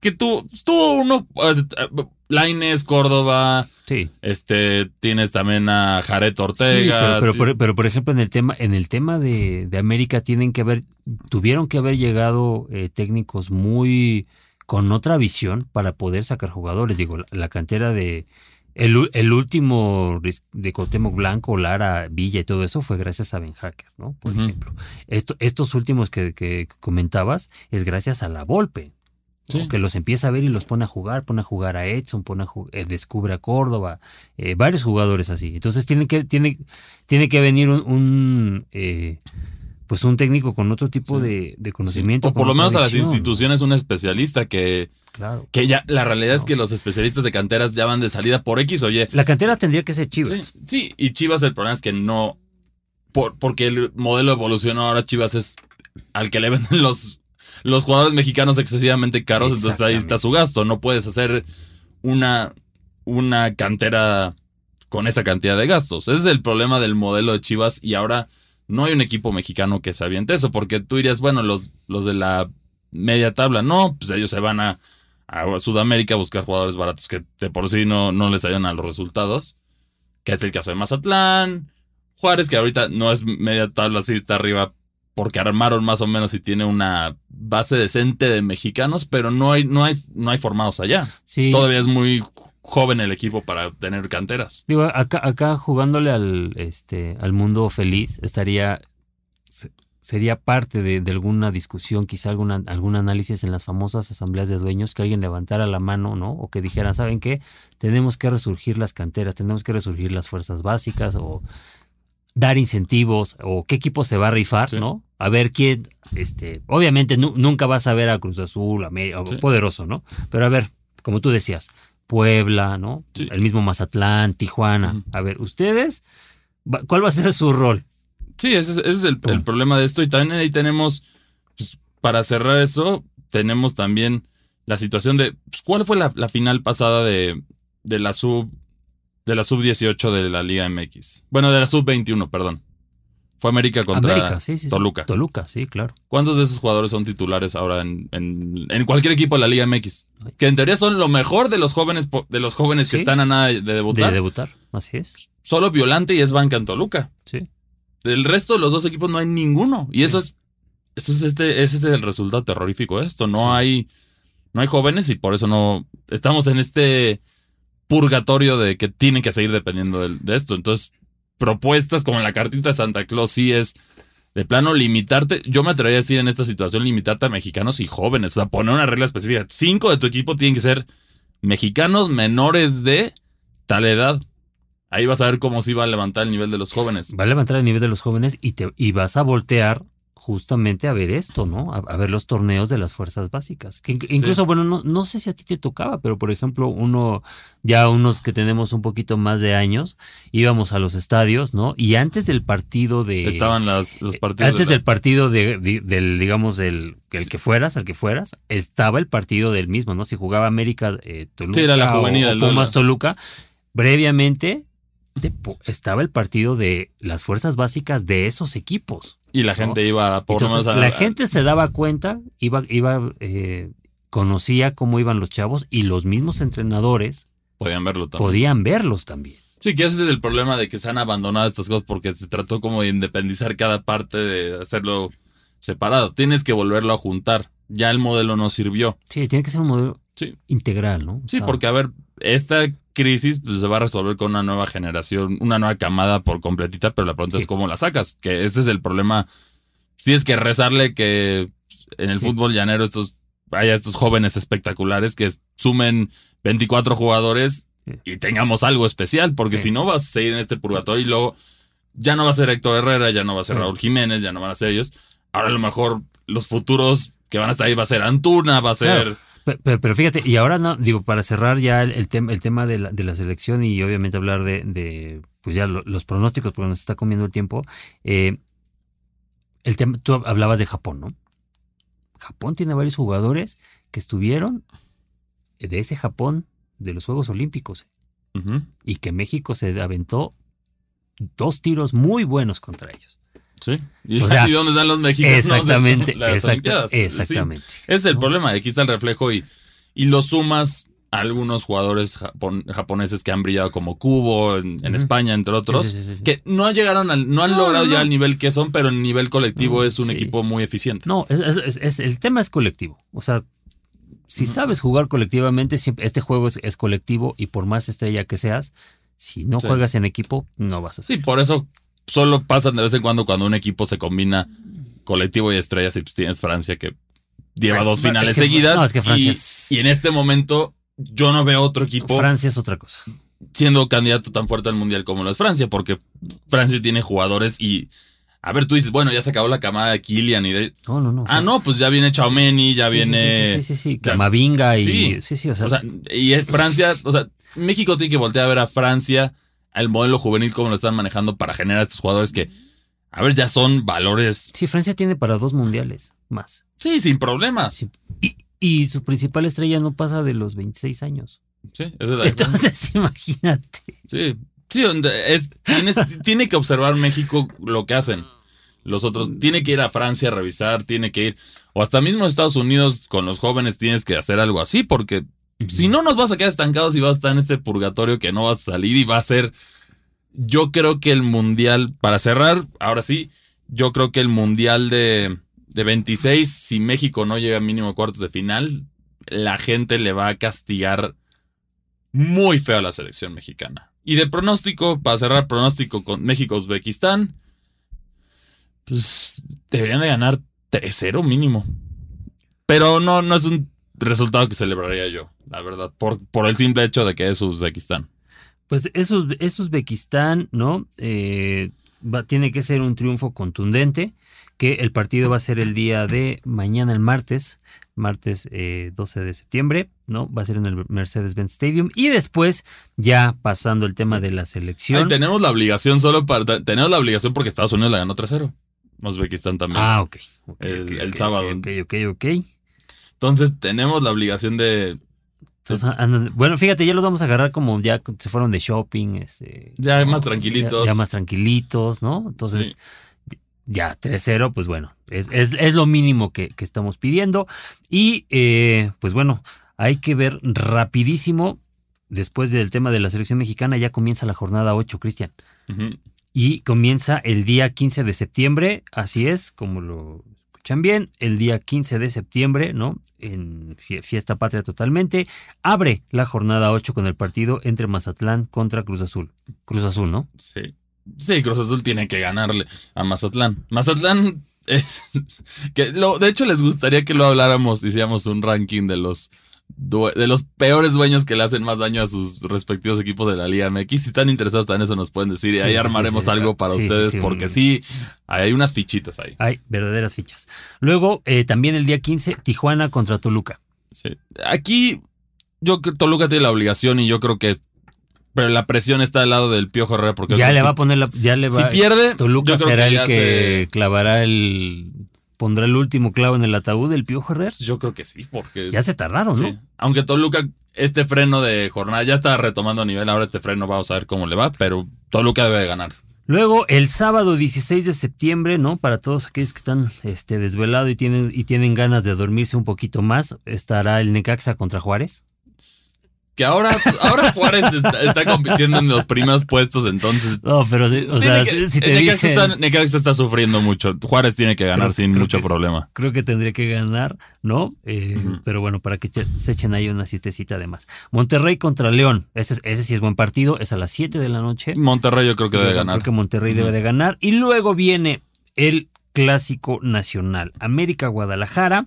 que tú estuvo uno Laines, Córdoba. Sí. Este, tienes también a Jared Ortega. pero, pero, por ejemplo, en el tema, en el tema de, América tienen que haber, tuvieron que haber llegado eh, técnicos muy con otra visión para poder sacar jugadores. Digo, la cantera de, el, último de Cotemo Blanco, Lara, Villa y todo eso fue gracias a Ben Hacker, ¿no? Por ejemplo. estos últimos que, comentabas es gracias a la Volpe. Que los empieza a ver y los pone a jugar, pone a jugar a Edson, pone a eh, descubre a Córdoba, eh, varios jugadores así. Entonces tiene que, tiene, tiene que venir un, eh, pues un técnico con otro tipo de, conocimiento. O por lo menos a las instituciones un especialista que, claro. que ya la realidad es que los especialistas de canteras ya van de salida por X o Y. La cantera tendría que ser Chivas. Sí, y Chivas el problema es que no, por, porque el modelo evolucionó ahora Chivas es al que le venden los, los jugadores mexicanos excesivamente caros, entonces ahí está su gasto. No puedes hacer una, una cantera con esa cantidad de gastos. Ese es el problema del modelo de Chivas y ahora no hay un equipo mexicano que se aviente eso, porque tú dirías, bueno, los, los de la media tabla, no, pues ellos se van a, a Sudamérica a buscar jugadores baratos que de por sí no, no les ayudan a los resultados, que es el caso de Mazatlán, Juárez, que ahorita no es media tabla, sí está arriba porque armaron más o menos y tiene una base decente de mexicanos, pero no hay, no hay, no hay formados allá. Sí. Todavía es muy joven el equipo para tener canteras. Digo, acá, acá jugándole al, este, al mundo feliz, estaría. Sería parte de, alguna discusión, quizá alguna, algún análisis en las famosas asambleas de dueños, que alguien levantara la mano, ¿no? O que dijera, ¿saben qué? Tenemos que resurgir las canteras, tenemos que resurgir las fuerzas básicas, o dar incentivos, o qué equipo se va a rifar, ¿no? A ver quién, este, obviamente nunca vas a ver a Cruz Azul, América, poderoso, ¿no? Pero a ver, como tú decías, Puebla, ¿no? El mismo Mazatlán, Tijuana. A ver, ustedes, ¿cuál va a ser su rol? Sí, ese, es el, problema de esto. Y también ahí tenemos, pues, para cerrar eso, tenemos también la situación de, pues, ¿cuál fue la, final pasada de, de la sub de la sub 18 de la Liga MX? Bueno, de la sub 21, perdón. Fue América contra Toluca. Toluca, sí, claro. ¿Cuántos de esos jugadores son titulares ahora en, en, cualquier equipo de la Liga MX? Que en teoría son lo mejor de los jóvenes, de los jóvenes que están a nada de debutar. De debutar, así es. Solo Violante y es banca en Toluca. Sí. Del resto de los dos equipos no hay ninguno. Y eso es. Eso es este, ese es el resultado terrorífico de esto. No hay. No hay jóvenes y por eso no. Estamos en este purgatorio de que tienen que seguir dependiendo de esto. Entonces, propuestas como la cartita de Santa Claus sí es de plano limitarte. Yo me atrevería a decir en esta situación limitarte a mexicanos y jóvenes. O sea, poner una regla específica. Cinco de tu equipo tienen que ser mexicanos menores de tal edad. Ahí vas a ver cómo sí va a levantar el nivel de los jóvenes. Va a levantar el nivel de los jóvenes y, te, y vas a voltear justamente a ver esto, ¿no? A, ver los torneos de las fuerzas básicas. Que incluso, bueno, no, no, sé si a ti te tocaba, pero por ejemplo, uno, ya unos que tenemos un poquito más de años, íbamos a los estadios, ¿no? Y antes del partido de... Estaban las, los partidos. Antes del partido de, del, digamos, del el que fueras, al que fueras, estaba el partido del mismo, ¿no? Si jugaba América eh, Toluca sí, era la juvenil, o, Pumas Toluca, previamente estaba el partido de las fuerzas básicas de esos equipos. Y la gente iba por Entonces, La gente se daba cuenta, iba, iba, eh, conocía cómo iban los chavos y los mismos entrenadores podían verlo también. Podían verlos también. Sí, que ese es el problema de que se han abandonado estas cosas porque se trató como de independizar cada parte, de hacerlo separado. Tienes que volverlo a juntar. Ya el modelo no sirvió. Sí, tiene que ser un modelo integral, ¿no? Sí, porque a ver, esta crisis pues, se va a resolver con una nueva generación, una nueva camada por completita, pero la pregunta es cómo la sacas, que ese es el problema. Tienes que rezarle que en el fútbol llanero estos haya estos jóvenes espectaculares que sumen 24 jugadores y tengamos algo especial, porque si no vas a seguir en este purgatorio y luego ya no va a ser Héctor Herrera, ya no va a ser Raúl Jiménez, ya no van a ser ellos. Ahora a lo mejor los futuros que van a estar ahí va a ser Antuna, va a ser... Pero, fíjate, y ahora no, digo, para cerrar ya el, tema, el tema de la, de la, selección y obviamente hablar de, pues ya los pronósticos, porque nos está comiendo el tiempo. Eh, el tema, tú hablabas de Japón, ¿no? Japón tiene varios jugadores que estuvieron de ese Japón de los Juegos Olímpicos y que México se aventó dos tiros muy buenos contra ellos. Sí. ¿Y, dónde están los mexicanos? Exactamente. exactamente. es el problema. Aquí está el reflejo y, y lo sumas a algunos jugadores japoneses que han brillado como Cubo en, España, entre otros, que no llegaron al, no han logrado ya el nivel que son, pero en nivel colectivo es un equipo muy eficiente. No, es, el tema es colectivo. O sea, si sabes jugar colectivamente, este juego es, colectivo y por más estrella que seas, si no juegas en equipo, no vas a ser. Sí, por eso solo pasan de vez en cuando cuando un equipo se combina colectivo y estrellas y pues tienes Francia que lleva dos finales seguidas. y, en este momento yo no veo otro equipo. Francia es otra cosa. Siendo candidato tan fuerte al mundial como lo es Francia, porque Francia tiene jugadores y A ver, tú dices, bueno, ya se acabó la camada de Kylian y de. No, no, no. Ah, no, pues ya viene Chaumeni, ya viene. Sí, sí, sí, sí, Camavinga y. Sí, sí, sí, o sea. O sea, y Francia, o sea, México tiene que voltear a ver a Francia, al modelo juvenil, cómo lo están manejando para generar estos jugadores que, a ver, ya son valores. Sí, Francia tiene para dos mundiales más. Sí, sin problemas. Y, y su principal estrella no pasa de los 26 años. Sí, esa es la Entonces, imagínate. Sí, sí, es, tiene que observar México lo que hacen. Los otros, tiene que ir a Francia a revisar, tiene que ir, o hasta mismo Estados Unidos con los jóvenes tienes que hacer algo así, porque si no nos vas a quedar estancados y vas a estar en este purgatorio que no vas a salir y va a ser, yo creo que el mundial, para cerrar, ahora sí, yo creo que el mundial de, de 26, si México no llega a mínimo a cuartos de final, la gente le va a castigar muy feo a la selección mexicana. Y de pronóstico, para cerrar pronóstico con México-Uzbekistán, pues deberían de ganar 3-0 mínimo. Pero no, no es un resultado que celebraría yo, la verdad, por, por el simple hecho de que es Uzbekistán. Pues es, es Uzbekistán, ¿no? Eh, tiene que ser un triunfo contundente, que el partido va a ser el día de mañana, el martes, martes 12 eh, de septiembre, ¿no? Va a ser en el Mercedes-Benz Stadium. Y después, ya pasando el tema de la selección. tenemos la obligación solo para. Tenemos la obligación porque Estados Unidos la ganó 3-0. Uzbekistán también. Ah, ok. el, sábado. Ok, ok, ok. Entonces, tenemos la obligación de. bueno, fíjate, ya los vamos a agarrar como ya se fueron de shopping. Este, ya más tranquilitos. Ya, más tranquilitos, ¿no? Entonces, ya 3-0, pues bueno, es, lo mínimo que, estamos pidiendo. Y eh, pues bueno, hay que ver rapidísimo, después del tema de la selección mexicana, ya comienza la jornada 8, Cristian. Y comienza el día 15 de septiembre, así es, como lo bien, el día 15 de septiembre, ¿no? En fiesta patria totalmente, abre la jornada 8 con el partido entre Mazatlán contra Cruz Azul. Cruz Azul, ¿no? Sí. Sí, Cruz Azul tiene que ganarle a Mazatlán. Mazatlán, que lo, de hecho les gustaría que lo habláramos, hiciéramos un ranking de los, de los peores dueños que le hacen más daño a sus respectivos equipos de la Liga MX. Si están interesados en eso nos pueden decir y ahí armaremos algo para ustedes porque sí, hay unas fichitas ahí. Hay verdaderas fichas. Luego, eh, también el día 15, Tijuana contra Toluca. Sí. Aquí, yo que Toluca tiene la obligación y yo creo que pero la presión está al lado del Piojo Herrera porque ya le va a poner la, ya le va si pierde Toluca será el que clavará el pondrá el último clavo en el ataúd del Piojo Herrera yo creo que sí porque ya se tardaron no aunque Toluca este freno de jornada ya está retomando a nivel ahora este freno vamos a ver cómo le va pero Toluca debe de ganar. Luego, el sábado 16 de septiembre, ¿no? Para todos aquellos que están este, desvelados y tienen, y tienen ganas de dormirse un poquito más, estará el Necaxa contra Juárez que ahora, ahora Juárez está, compitiendo en los primeros puestos, entonces. No, pero o sea, si te dicen, Necaxa está, sufriendo mucho. Juárez tiene que ganar sin mucho problema. Creo que tendría que ganar, ¿no? Eh, pero bueno, para que se echen ahí una cistecita de más. Monterrey contra León. Ese, ese sí es buen partido. Es a las 7 de la noche. Monterrey yo creo que debe ganar. Creo que Monterrey debe de ganar. Y luego viene el clásico nacional. América Guadalajara.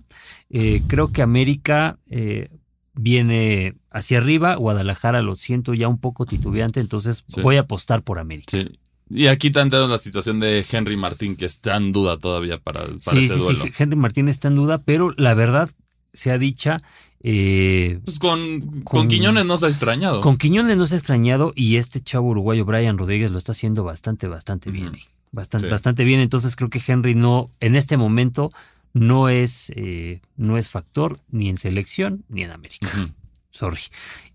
Eh, creo que América eh, viene hacia arriba. Guadalajara lo siento ya un poco titubeante, entonces voy a apostar por América. Sí. Y aquí tenemos la situación de Henry Martín, que está en duda todavía para, para ese duelo. Sí, Henry Martín está en duda, pero la verdad sea dicha. Eh, pues con, con, Quiñones no se ha extrañado. Con Quiñones no se ha extrañado y este chavo uruguayo Brian Rodríguez lo está haciendo bastante, bastante bien. Bastante, bastante bien. Entonces creo que Henry no, en este momento, no es, eh, no es factor ni en selección ni en América. Sorry.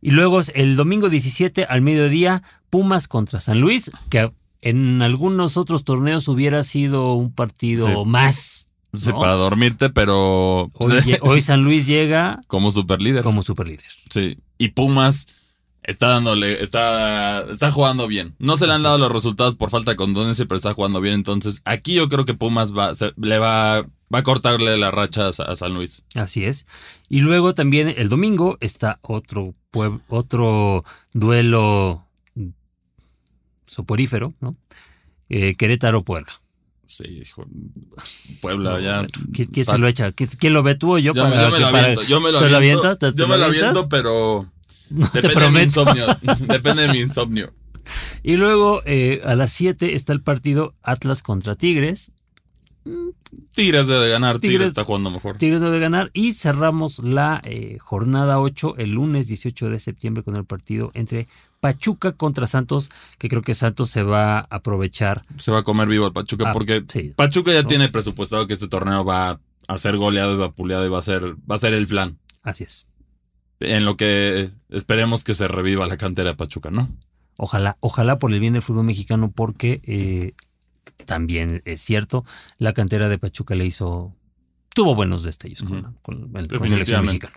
Y luego el domingo 17 al mediodía, Pumas contra San Luis, que en algunos otros torneos hubiera sido un partido más. Sí, para dormirte, pero. Hoy, San Luis llega. Como superlíder. Como superlíder. Sí. Y Pumas está dándole, está, está jugando bien. No se le han dado los resultados por falta de contundencia, pero está jugando bien. Entonces, aquí yo creo que Pumas va, le va Va a cortarle la racha a San Luis. Así es. Y luego también el domingo está otro, otro duelo soporífero, ¿no? Eh, Querétaro-Puebla. Sí, hijo. Puebla ya. ¿Quién, se lo echa? ¿Quién, lo ve tú o yo? Yo, para, me, lo aviento. Yo me lo aviento. yo me lo aviento, pero. Depende de mi insomnio. depende de mi insomnio. y luego eh, a las 7 está el partido Atlas contra Tigres. Tigres debe ganar, Tigres, está jugando mejor. Tigres debe ganar y cerramos la eh, jornada 8 el lunes 18 de septiembre con el partido entre Pachuca contra Santos, que creo que Santos se va a aprovechar. Se va a comer vivo al Pachuca ah, porque Pachuca ya tiene presupuestado que este torneo va a ser goleado y vapuleado y va a ser, va a ser el plan. Así es. En lo que esperemos que se reviva la cantera de Pachuca, ¿no? Ojalá, ojalá por el bien del fútbol mexicano, porque eh, también es cierto, la cantera de Pachuca le hizo, tuvo buenos destellos con, la selección mexicana.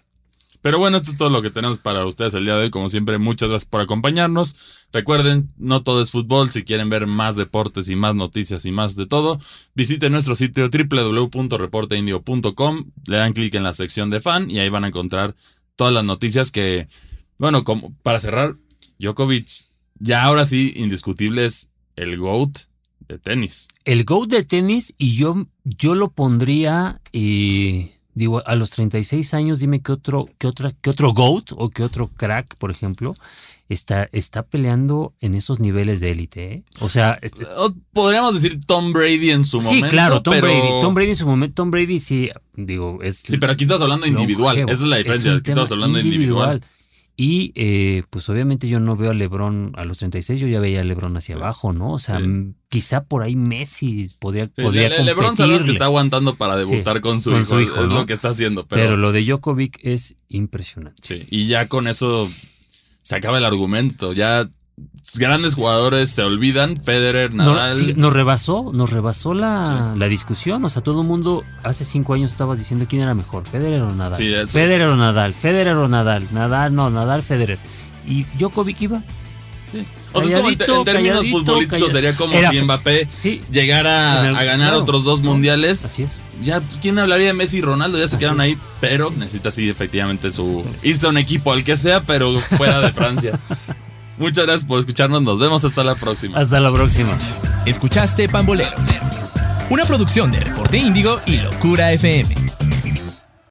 Pero bueno, esto es todo lo que tenemos para ustedes el día de hoy. Como siempre, muchas gracias por acompañarnos. Recuerden, no todo es fútbol. Si quieren ver más deportes y más noticias y más de todo, visiten nuestro sitio www.reporteindio.com. Le dan clic en la sección de fan y ahí van a encontrar todas las noticias que, bueno, como para cerrar, Djokovic ya ahora sí indiscutible es el GOAT de tenis. El GOAT de tenis y yo, yo lo pondría... Eh, digo, a los 36 años, dime qué otro, qué otra, qué otro GOAT o qué otro crack, por ejemplo, está, está peleando en esos niveles de élite. ¿eh? O sea, podríamos decir Tom Brady en su momento. Sí, claro, Tom Brady. Tom Brady en su momento, Tom Brady sí, digo, es. Sí, pero aquí estás hablando individual. Esa es la diferencia. aquí estás hablando individual. Y eh, pues obviamente yo no veo a Lebron a los 36, yo ya veía a Lebron hacia abajo, ¿no? O sea, quizá por ahí Messi podría, podría Le, Lebron sabes que está aguantando para debutar con, su, hijo, es lo que está haciendo. Pero... pero lo de Djokovic es impresionante. Sí, y ya con eso se acaba el argumento. Ya grandes jugadores se olvidan, Federer, Nadal. nos rebasó, nos rebasó la, discusión. O sea, todo el mundo hace cinco años estabas diciendo quién era mejor, Federer o Nadal. Federer o Nadal, Federer o Nadal, Nadal, no, Nadal, Federer. Y Djokovic iba. O sea, en, términos futbolísticos sería como si Mbappé llegara a ganar otros dos mundiales. Así es. Ya, ¿quién hablaría de Messi y Ronaldo? Ya se quedaron ahí, pero necesita sí efectivamente su a un equipo, al que sea, pero fuera de Francia. Muchas gracias por escucharnos. Nos vemos hasta la próxima. Hasta la próxima. Escuchaste Pambolero, una producción de Reporte Índigo y Locura FM.